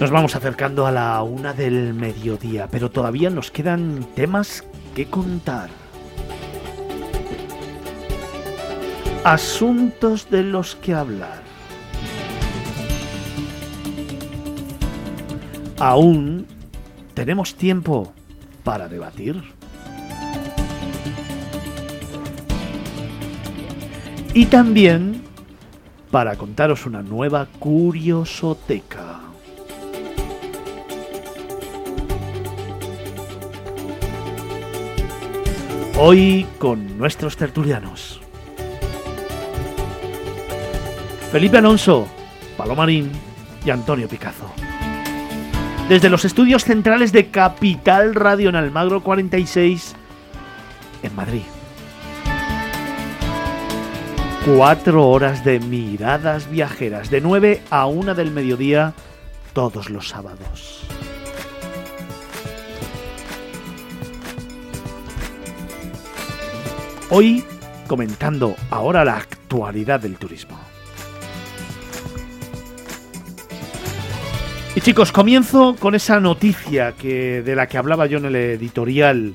Nos vamos acercando a la una del mediodía, pero todavía nos quedan temas que contar. Asuntos de los que hablar. Aún tenemos tiempo para debatir. Y también para contaros una nueva curiosoteca. Hoy con nuestros tertulianos. Felipe Alonso, Palomarín y Antonio Picazo. Desde los estudios centrales de Capital Radio en Almagro 46, en Madrid. Cuatro horas de miradas viajeras, de 9 a 1 del mediodía, todos los sábados. Hoy comentando ahora la actualidad del turismo. Y chicos, comienzo con esa noticia que, de la que hablaba yo en el editorial.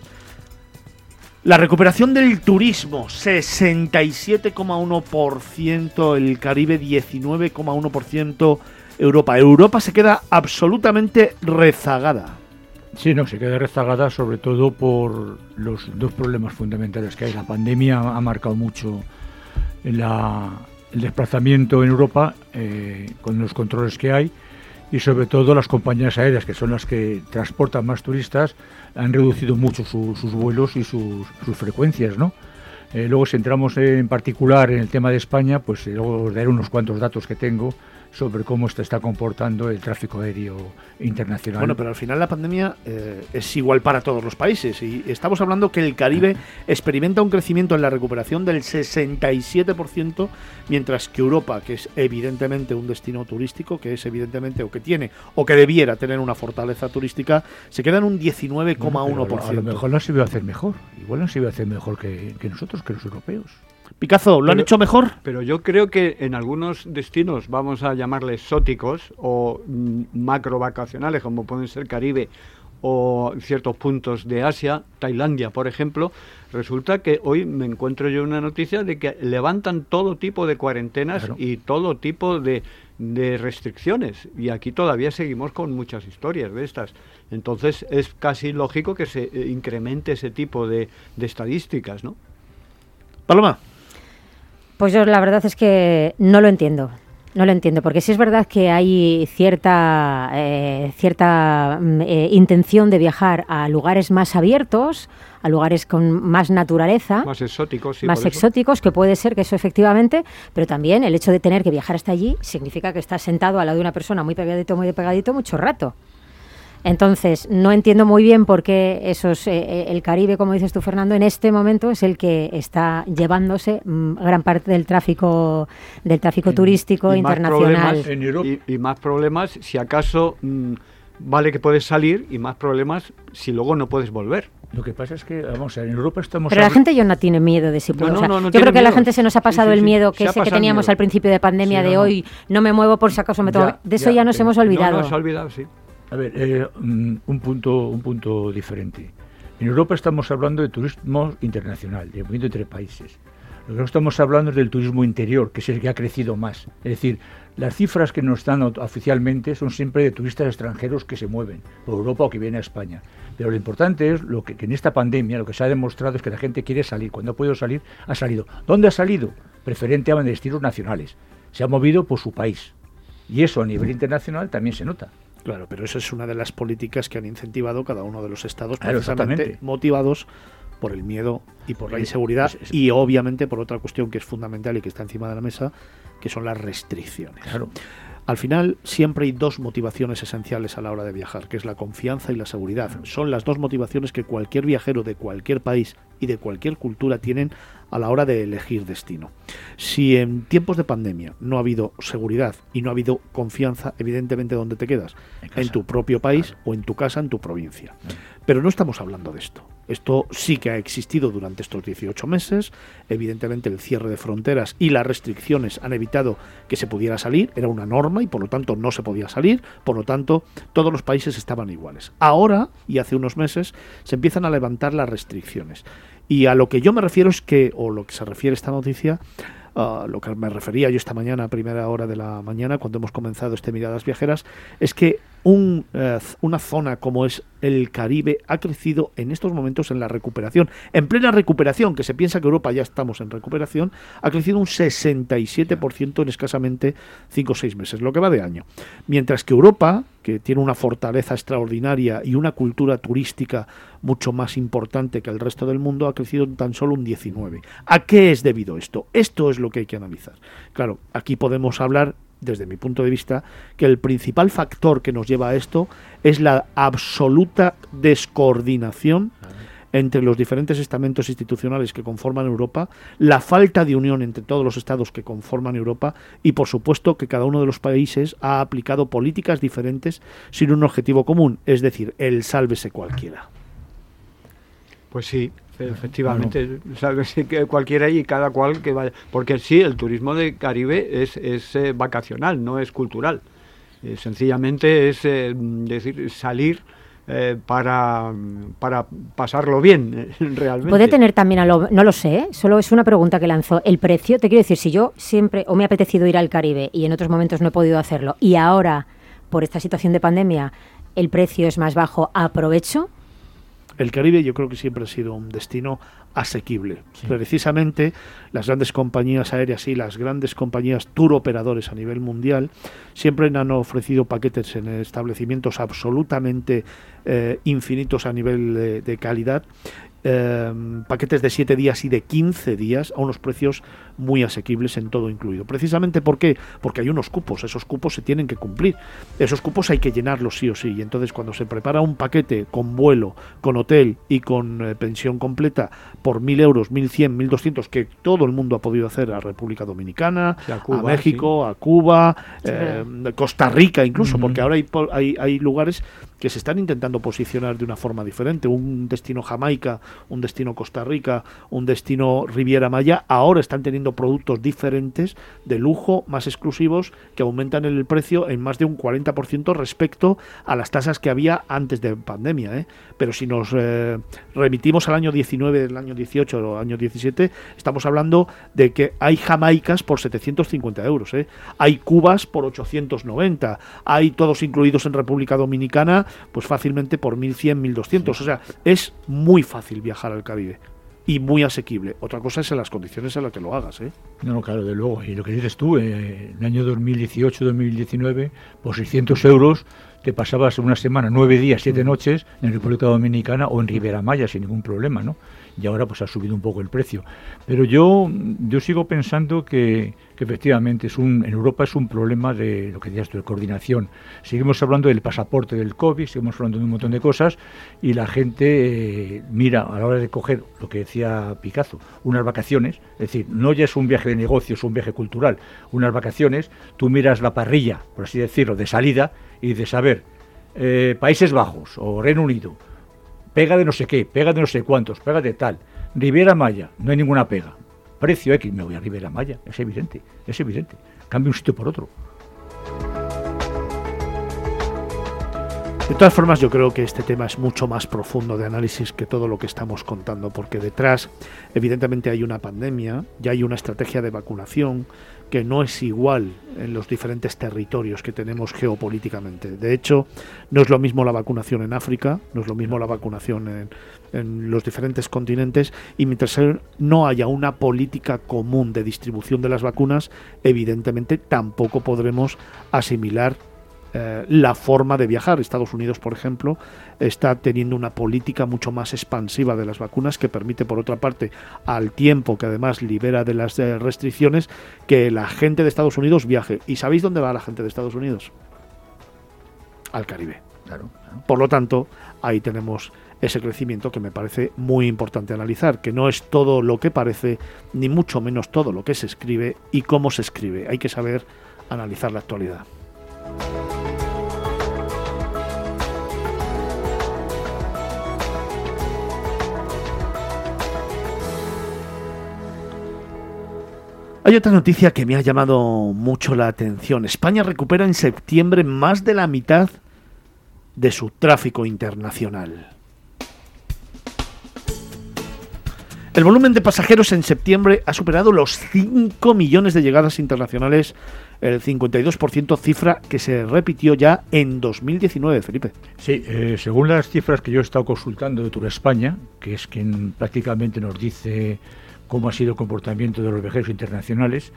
La recuperación del turismo, 67,1%, el Caribe 19,1%, Europa. Europa se queda absolutamente rezagada. Sí, no, se queda rezagada sobre todo por los dos problemas fundamentales que hay. La pandemia ha marcado mucho el desplazamiento en Europa eh, con los controles que hay y sobre todo las compañías aéreas, que son las que transportan más turistas, han reducido mucho sus vuelos y sus, frecuencias, ¿no? Eh, luego, si entramos en particular en el tema de España, pues eh, luego os daré unos cuantos datos que tengo sobre cómo se está comportando el tráfico aéreo internacional. Bueno, pero al final la pandemia eh, es igual para todos los países y estamos hablando que el Caribe experimenta un crecimiento en la recuperación del 67%, mientras que Europa, que es evidentemente un destino turístico, que es evidentemente o que tiene o que debiera tener una fortaleza turística, se queda en un 19,1%. a lo mejor no se iba a hacer mejor, igual no se iba a hacer mejor que nosotros, que los europeos. Picazo, ¿lo han hecho mejor? Pero yo creo que en algunos destinos, vamos a llamarles exóticos o mm, macro vacacionales, como pueden ser Caribe o ciertos puntos de Asia, Tailandia, por ejemplo, resulta que hoy me encuentro yo una noticia de que levantan todo tipo de cuarentenas y todo tipo de, restricciones. Y aquí todavía seguimos con muchas historias de estas. Entonces es casi lógico que se eh, incremente ese tipo de, de estadísticas, ¿no? Paloma. Pues yo la verdad es que no lo entiendo. No lo entiendo, porque sí es verdad que hay cierta, eh, cierta mm, eh, intención de viajar a lugares más abiertos, a lugares con más naturaleza. Más exóticos, Más exóticos, que puede ser que eso efectivamente, pero también el hecho de tener que viajar hasta allí significa que estás sentado al lado de una persona muy pegadito, muy pegadito, mucho rato. Entonces, no entiendo muy bien por qué esos, eh, eh, el Caribe, como dices tú, Fernando, en este momento es el que está llevándose mm, gran parte del tráfico, del tráfico turístico internacional. y, más problemas, si acaso mm, vale que puedes salir, y más problemas si luego no puedes volver. Lo que pasa es que, vamos, en Europa estamos... Pero la gente ya no tiene miedo de si puede. yo creo que la gente se nos ha pasado el miedo que ese que teníamos al principio de pandemia de hoy, no me muevo por si acaso me tomo... de eso ya, nos hemos olvidado. No, nos olvidado, sí. A ver, eh, mm, un, punto, un punto diferente. En Europa estamos hablando de turismo internacional, de movimiento entre países. Lo que no estamos hablando es del turismo interior, que es el que ha crecido más. Es decir, las cifras que nos dan oficialmente son siempre de turistas extranjeros que se mueven por Europa o que vienen a España. Pero lo importante es lo que, que, en esta pandemia lo que se ha demostrado es que la gente quiere salir. Cuando ha podido salir, ha salido. ¿Dónde ha salido? Preferente a destinos nacionales. Se ha movido por su país. Y eso a nivel internacional también se nota. Claro, pero eso es una de las políticas que han incentivado cada uno de los estados, precisamente motivados por el miedo y por la inseguridad y obviamente por otra cuestión que es fundamental y que está encima de la mesa, que son las restricciones. Claro. Al final siempre hay dos motivaciones esenciales a la hora de viajar, que es la confianza y la seguridad. Son las dos motivaciones que cualquier viajero de cualquier país y de cualquier cultura tienen a la hora de elegir destino. Si en tiempos de pandemia no ha habido seguridad y no ha habido confianza, evidentemente, ¿dónde te quedas? En, tu propio país o en tu casa, en tu provincia. Pero no estamos hablando de esto. Esto sí que ha existido durante estos 18 meses. Evidentemente el cierre de fronteras y las restricciones han evitado que se pudiera salir. Era una norma y por lo tanto no se podía salir. Por lo tanto todos los países estaban iguales. Ahora y hace unos meses se empiezan a levantar las restricciones. Y a lo que yo me refiero es que, o lo que se refiere esta noticia, uh, lo que me refería yo esta mañana, a primera hora de la mañana, cuando hemos comenzado este Miradas Viajeras, es que un, uh, una zona como es el Caribe ha crecido en estos momentos en la recuperación, en plena recuperación, que se piensa que Europa ya estamos en recuperación, ha crecido un 67% en escasamente 5 o 6 meses, lo que va de año. Mientras que Europa, que tiene una fortaleza extraordinaria y una cultura turística mucho más importante que el resto del mundo, ha crecido tan solo un 19. ¿A qué es debido esto? Esto es lo que hay que analizar. Claro, aquí podemos hablar desde mi punto de vista, que el principal factor que nos lleva a esto es la absoluta descoordinación entre los diferentes estamentos institucionales que conforman Europa, la falta de unión entre todos los estados que conforman Europa y, por supuesto, que cada uno de los países ha aplicado políticas diferentes sin un objetivo común, es decir, el sálvese cualquiera. Pues sí, Efectivamente, que cualquiera y cada cual que vaya. Porque sí, el turismo de Caribe es, es eh, vacacional, no es cultural. Eh, sencillamente es eh, decir, salir para, para pasarlo bien, realmente. Puede tener también, a lo, no lo sé, solo es una pregunta que lanzó. El precio, te quiero decir, si yo siempre o me ha apetecido ir al Caribe y en otros momentos no he podido hacerlo, y ahora, por esta situación de pandemia, el precio es más bajo, ¿aprovecho? El Caribe yo creo que siempre ha sido un destino asequible. Precisamente las grandes compañías aéreas y las grandes compañías tour operadores a nivel mundial siempre han ofrecido paquetes en establecimientos absolutamente eh, infinitos a nivel de calidad Em, paquetes de 7 días y de 15 días a unos precios muy asequibles en todo incluido. Precisamente ¿por qué? porque hay unos cupos, esos cupos se tienen que cumplir, esos cupos hay que llenarlos sí o sí, y entonces cuando se prepara un paquete con vuelo, con hotel y con eh, pensión completa por 1.000 euros, 1.100, 1.200, que todo el mundo ha podido hacer a República Dominicana, a, México, a Cuba, eh, Costa Rica incluso, porque ahora hay, hay, hay lugares que se están intentando posicionar de una forma diferente. Un destino Jamaica, un destino Costa Rica, un destino Riviera Maya, ahora están teniendo productos diferentes de lujo, más exclusivos, que aumentan el precio en más de un 40% respecto a las tasas que había antes de pandemia. ¿eh? Pero si nos eh, remitimos al año 19, el año 18 o año 17, estamos hablando de que hay Jamaicas por 750 euros, ¿eh? hay Cubas por 890, hay todos incluidos en República Dominicana pues fácilmente por 1100, 1200. O sea, es muy fácil viajar al Caribe y muy asequible. Otra cosa es en las condiciones en las que lo hagas. ¿eh? No, no, claro, de luego. Y lo que dices tú, eh, en el año 2018-2019, por 600 euros te pasabas una semana, nueve días, siete mm. noches en República Dominicana o en Ribera Maya sin ningún problema, ¿no? Y ahora pues ha subido un poco el precio. Pero yo, yo sigo pensando que, efectivamente es un, en Europa es un problema de lo que decías tú, de coordinación. Seguimos hablando del pasaporte del COVID, seguimos hablando de un montón de cosas y la gente eh, mira a la hora de coger lo que decía Picasso, unas vacaciones, es decir, no ya es un viaje de negocios, es un viaje cultural, unas vacaciones, tú miras la parrilla, por así decirlo, de salida y de saber eh, Países Bajos o Reino Unido, pega de no sé qué, pega de no sé cuántos, pega de tal. Riviera Maya, no hay ninguna pega. Precio X, me voy a Riviera Maya, es evidente, es evidente. Cambio un sitio por otro. De todas formas, yo creo que este tema es mucho más profundo de análisis que todo lo que estamos contando, porque detrás, evidentemente, hay una pandemia, ya hay una estrategia de vacunación, que no es igual en los diferentes territorios que tenemos geopolíticamente. De hecho, no es lo mismo la vacunación en África, no es lo mismo la vacunación en, en los diferentes continentes y mientras no haya una política común de distribución de las vacunas, evidentemente tampoco podremos asimilar eh, la forma de viajar. Estados Unidos, por ejemplo, está teniendo una política mucho más expansiva de las vacunas que permite, por otra parte, al tiempo que además libera de las eh, restricciones, que la gente de Estados Unidos viaje. ¿Y sabéis dónde va la gente de Estados Unidos? Al Caribe. Claro, claro. Por lo tanto, ahí tenemos ese crecimiento que me parece muy importante analizar, que no es todo lo que parece, ni mucho menos todo lo que se escribe y cómo se escribe. Hay que saber analizar la actualidad. Hay otra noticia que me ha llamado mucho la atención. España recupera en septiembre más de la mitad de su tráfico internacional. El volumen de pasajeros en septiembre ha superado los 5 millones de llegadas internacionales, el 52% cifra que se repitió ya en 2019, Felipe. Sí, eh, según las cifras que yo he estado consultando de Tour España, que es quien prácticamente nos dice cómo ha sido el comportamiento de los viajeros internacionales,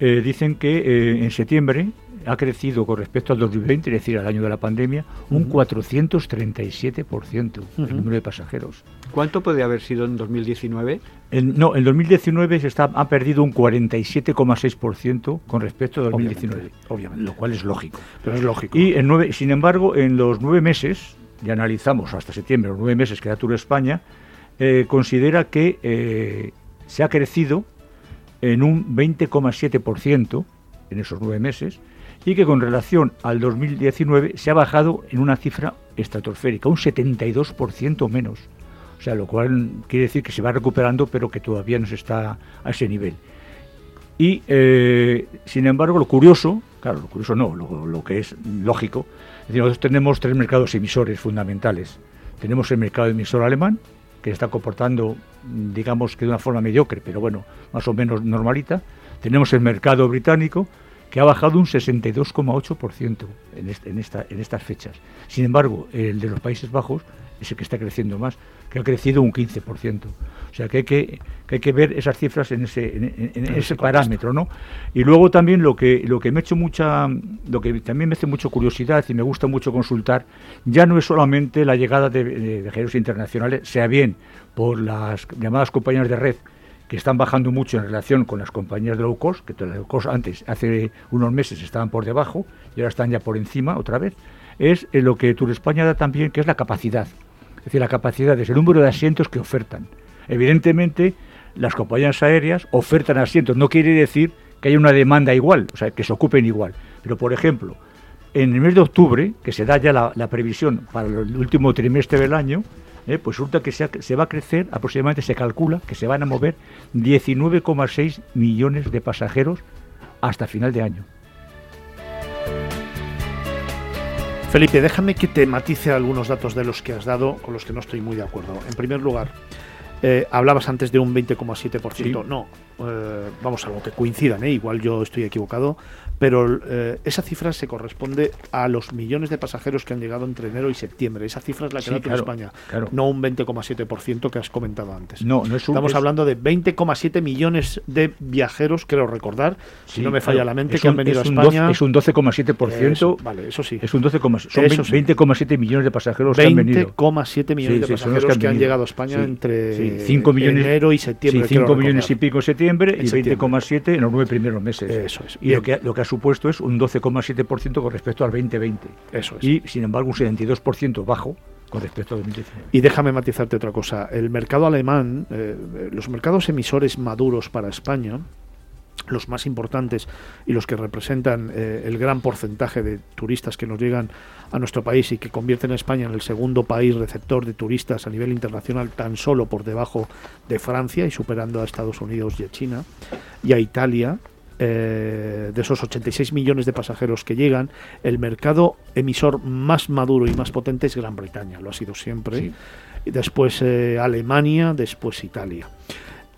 eh, dicen que eh, en septiembre ha crecido con respecto al 2020, es decir, al año de la pandemia, un 437% el número de pasajeros. ¿Cuánto puede haber sido en 2019? no, en 2019 se está, ha perdido un 47,6% con respecto a 2019, obviamente, lo cual es lógico. Pero es lógico. Y en nueve, sin embargo, en los nueve meses, ya analizamos hasta septiembre, los nueve meses que da Tour España, eh, considera que se ha crecido en un 20,7% en esos nueve meses y que con relación al 2019 se ha bajado en una cifra estratosférica, un 72% menos. O sea, lo cual quiere decir que se va recuperando, pero que todavía no se está a ese nivel. Y, eh, sin embargo, lo curioso, claro, lo curioso no, lo, lo que es lógico, es decir, nosotros tenemos tres mercados emisores fundamentales. Tenemos el mercado emisor alemán, que está comportando, digamos que de una forma mediocre, pero bueno, más o menos normalita. Tenemos el mercado británico, que ha bajado un 62,8% en, esta, en estas fechas. Sin embargo, el de los Países Bajos es el que está creciendo más, que ha crecido un 15%. O sea que hay que, hay que ver esas cifras en ese, en, ese parámetro, ¿no? Y luego también lo que, lo que me ha hecho mucha, lo que también me hace mucha curiosidad y me gusta mucho consultar, ya no es solamente la llegada de, de viajeros internacionales, sea bien por las llamadas compañías de red, que están bajando mucho en relación con las compañías de low cost, que las low cost antes, hace unos meses estaban por debajo y ahora están ya por encima otra vez, es lo que Tour España da también, que es la capacidad. Es decir, la capacidad es el número de asientos que ofertan. Evidentemente, las compañías aéreas ofertan asientos, no quiere decir que haya una demanda igual, o sea, que se ocupen igual. Pero, por ejemplo, en el mes de octubre, que se da ya la, la previsión para el último trimestre del año, eh, pues resulta que se, va a crecer, aproximadamente se calcula que se van a mover 19,6 millones de pasajeros hasta final de año. Felipe, déjame que te matice algunos datos de los que has dado con los que no estoy muy de acuerdo. En primer lugar, eh, hablabas antes de un 20,7%. No, eh, vamos a lo que coincidan, igual yo estoy equivocado pero eh, esa cifra se corresponde a los millones de pasajeros que han llegado entre enero y septiembre. Esa cifra es la que da en España, no un 20,7% que has comentado antes. No, no es Estamos hablando de 20,7 millones de viajeros, creo recordar, si no me falla la mente, que han venido a España. es un 12,7%. Vale, eso sí. Es un 12,7 son 20,7 millones de pasajeros que han venido. 20,7 millones de pasajeros que han, llegado a España entre 5 millones, enero y septiembre. 5 millones y pico en septiembre y 20,7 en los nueve primeros meses. Eso es. Y lo que, lo que supuesto es un 12,7% con respecto al 2020. Eso es. Y, sin embargo, un 72% bajo con respecto al 2019. Y déjame matizarte otra cosa. El mercado alemán, eh, los mercados emisores maduros para España, los más importantes y los que representan eh, el gran porcentaje de turistas que nos llegan a nuestro país y que convierten a España en el segundo país receptor de turistas a nivel internacional, tan solo por debajo de Francia y superando a Estados Unidos y a China y a Italia, eh, de esos 86 millones de pasajeros que llegan, el mercado emisor más maduro y más potente es Gran Bretaña, lo ha sido siempre. Y después eh, Alemania, después Italia.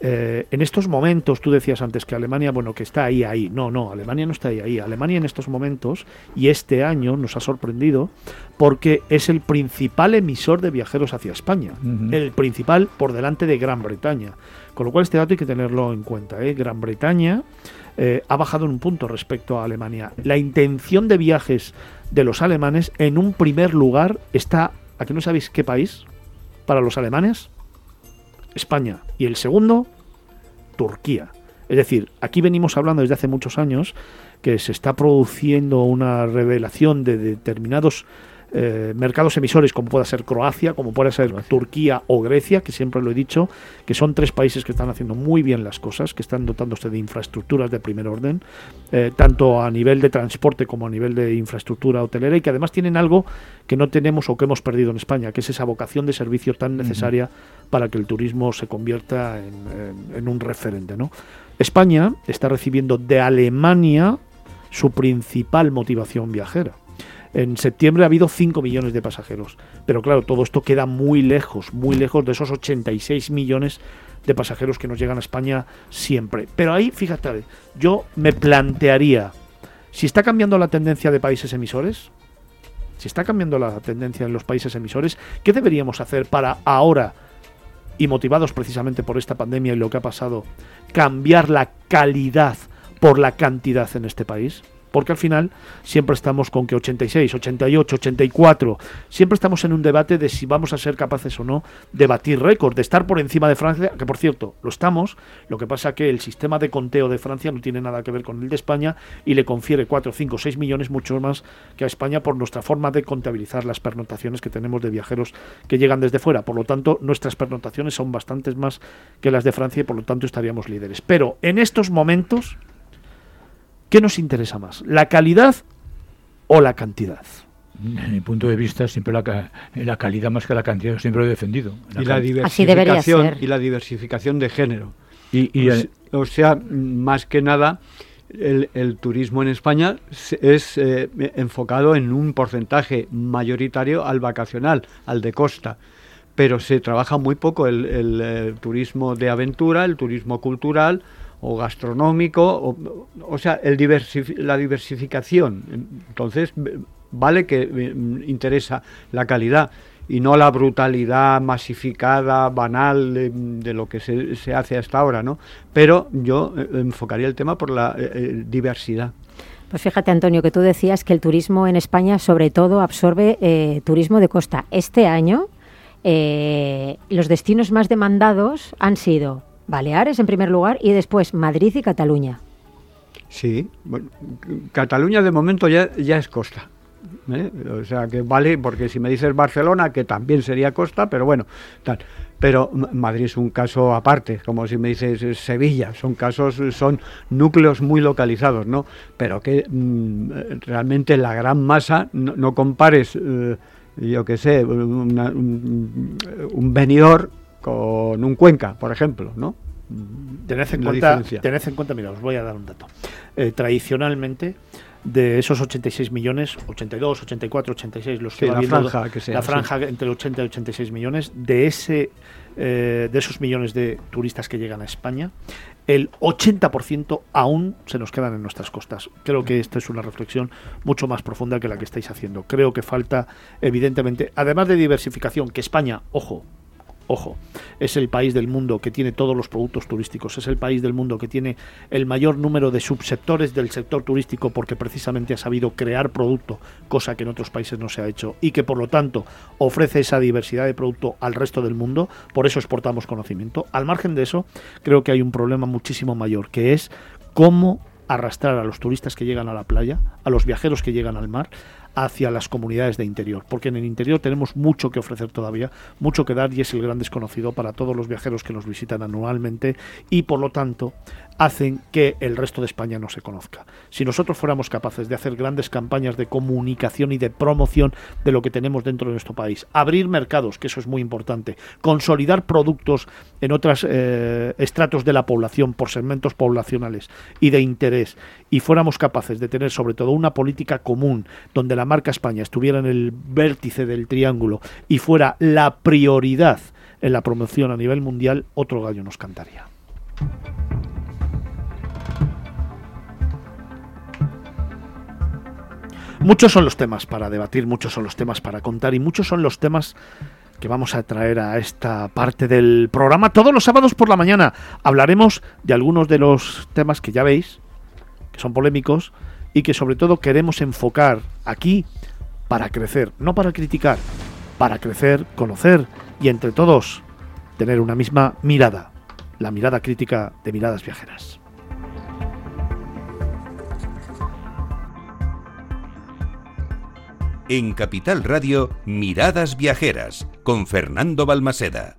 Eh, en estos momentos, tú decías antes que Alemania, bueno, que está ahí, ahí. No, no, Alemania no está ahí, ahí. Alemania en estos momentos y este año nos ha sorprendido porque es el principal emisor de viajeros hacia España. El principal por delante de Gran Bretaña. Con lo cual este dato hay que tenerlo en cuenta. ¿eh? Gran Bretaña eh, ha bajado en un punto respecto a Alemania. La intención de viajes de los alemanes en un primer lugar está, ¿a que no sabéis qué país? Para los alemanes, España. Y el segundo, Turquía. Es decir, aquí venimos hablando desde hace muchos años que se está produciendo una revelación de determinados eh, mercados emisores como pueda ser Croacia, como pueda ser Turquía o Grecia, que siempre lo he dicho, que son tres países que están haciendo muy bien las cosas, que están dotándose de infraestructuras de primer orden, eh, tanto a nivel de transporte como a nivel de infraestructura hotelera, y que además tienen algo que no tenemos o que hemos perdido en España, que es esa vocación de servicio tan necesaria para que el turismo se convierta en, en un referente. ¿no? España está recibiendo de Alemania su principal motivación viajera. En septiembre ha habido 5 millones de pasajeros, pero claro, todo esto queda muy lejos, muy lejos de esos 86 millones de pasajeros que nos llegan a España siempre. Pero ahí, fíjate, yo me plantearía, si está cambiando la tendencia de países emisores, si está cambiando la tendencia en los países emisores, ¿qué deberíamos hacer para ahora, y motivados precisamente por esta pandemia y lo que ha pasado, cambiar la calidad por la cantidad en este país? Porque al final siempre estamos con que 86, 88, 84, siempre estamos en un debate de si vamos a ser capaces o no de batir récord, de estar por encima de Francia, que por cierto, lo estamos, lo que pasa que el sistema de conteo de Francia no tiene nada que ver con el de España y le confiere 4, 5, 6 millones mucho más que a España por nuestra forma de contabilizar las pernotaciones que tenemos de viajeros que llegan desde fuera. Por lo tanto, nuestras pernotaciones son bastantes más que las de Francia y por lo tanto estaríamos líderes. Pero en estos momentos ¿Qué nos interesa más? ¿La calidad o la cantidad? En mi punto de vista, siempre la, la calidad más que la cantidad, siempre lo he defendido. y la diversificación y la diversificación de género. Y, o, sea, más que nada, el, turismo en España es eh, enfocado en un porcentaje mayoritario al vacacional, al de costa. Pero se trabaja muy poco el, el eh, turismo de aventura, el turismo cultural, o gastronómico, o, sea, el la diversificación. Entonces, vale que eh, interesa la calidad y no la brutalidad masificada, banal de, lo que se, hace hasta ahora, ¿no? Pero yo eh, enfocaría el tema por la eh, diversidad. Pues fíjate, Antonio, que tú decías que el turismo en España, sobre todo, absorbe turismo de costa. Este año, los destinos más demandados han sido Baleares en primer lugar y después Madrid y Cataluña. Sí, bueno, Cataluña de momento ya, ya es costa. ¿eh? O sea que vale, porque si me dices Barcelona, que también sería costa, pero bueno, tal. Pero Madrid es un caso aparte, como si me dices Sevilla, son casos, son núcleos muy localizados, ¿no? Pero que mm, realmente la gran masa, no, compares, eh, yo qué sé, un, un venidor con un Cuenca, por ejemplo, ¿no? Tened en, cuenta, tened en cuenta, mira, os voy a dar un dato. Eh, tradicionalmente, de esos 86 millones, 82, 84, 86, los que la franja, que sea, la franja entre 80 y 86 millones, de ese eh, de esos millones de turistas que llegan a España, el 80% aún se nos quedan en nuestras costas. Creo que esta es una reflexión mucho más profunda que la que estáis haciendo. Creo que falta, evidentemente, además de diversificación, que España, ojo, Ojo, es el país del mundo que tiene todos los productos turísticos, es el país del mundo que tiene el mayor número de subsectores del sector turístico porque precisamente ha sabido crear producto, cosa que en otros países no se ha hecho, y que por lo tanto ofrece esa diversidad de producto al resto del mundo, por eso exportamos conocimiento. Al margen de eso, creo que hay un problema muchísimo mayor, que es cómo arrastrar a los turistas que llegan a la playa, a los viajeros que llegan al mar, hacia las comunidades de interior, porque en el interior tenemos mucho que ofrecer todavía, mucho que dar y es el gran desconocido para todos los viajeros que nos visitan anualmente y por lo tanto hacen que el resto de España no se conozca. Si nosotros fuéramos capaces de hacer grandes campañas de comunicación y de promoción de lo que tenemos dentro de nuestro país, abrir mercados, que eso es muy importante, consolidar productos en otros eh, estratos de la población por segmentos poblacionales y de interés, y fuéramos capaces de tener sobre todo una política común donde marca España estuviera en el vértice del triángulo y fuera la prioridad en la promoción a nivel mundial, otro gallo nos cantaría. Muchos son los temas para debatir, muchos son los temas para contar y muchos son los temas que vamos a traer a esta parte del programa todos los sábados por la mañana. Hablaremos de algunos de los temas que ya veis, que son polémicos y que sobre todo queremos enfocar aquí para crecer, no para criticar, para crecer, conocer y entre todos tener una misma mirada, la mirada crítica de miradas viajeras. En Capital Radio, Miradas Viajeras, con Fernando Balmaseda.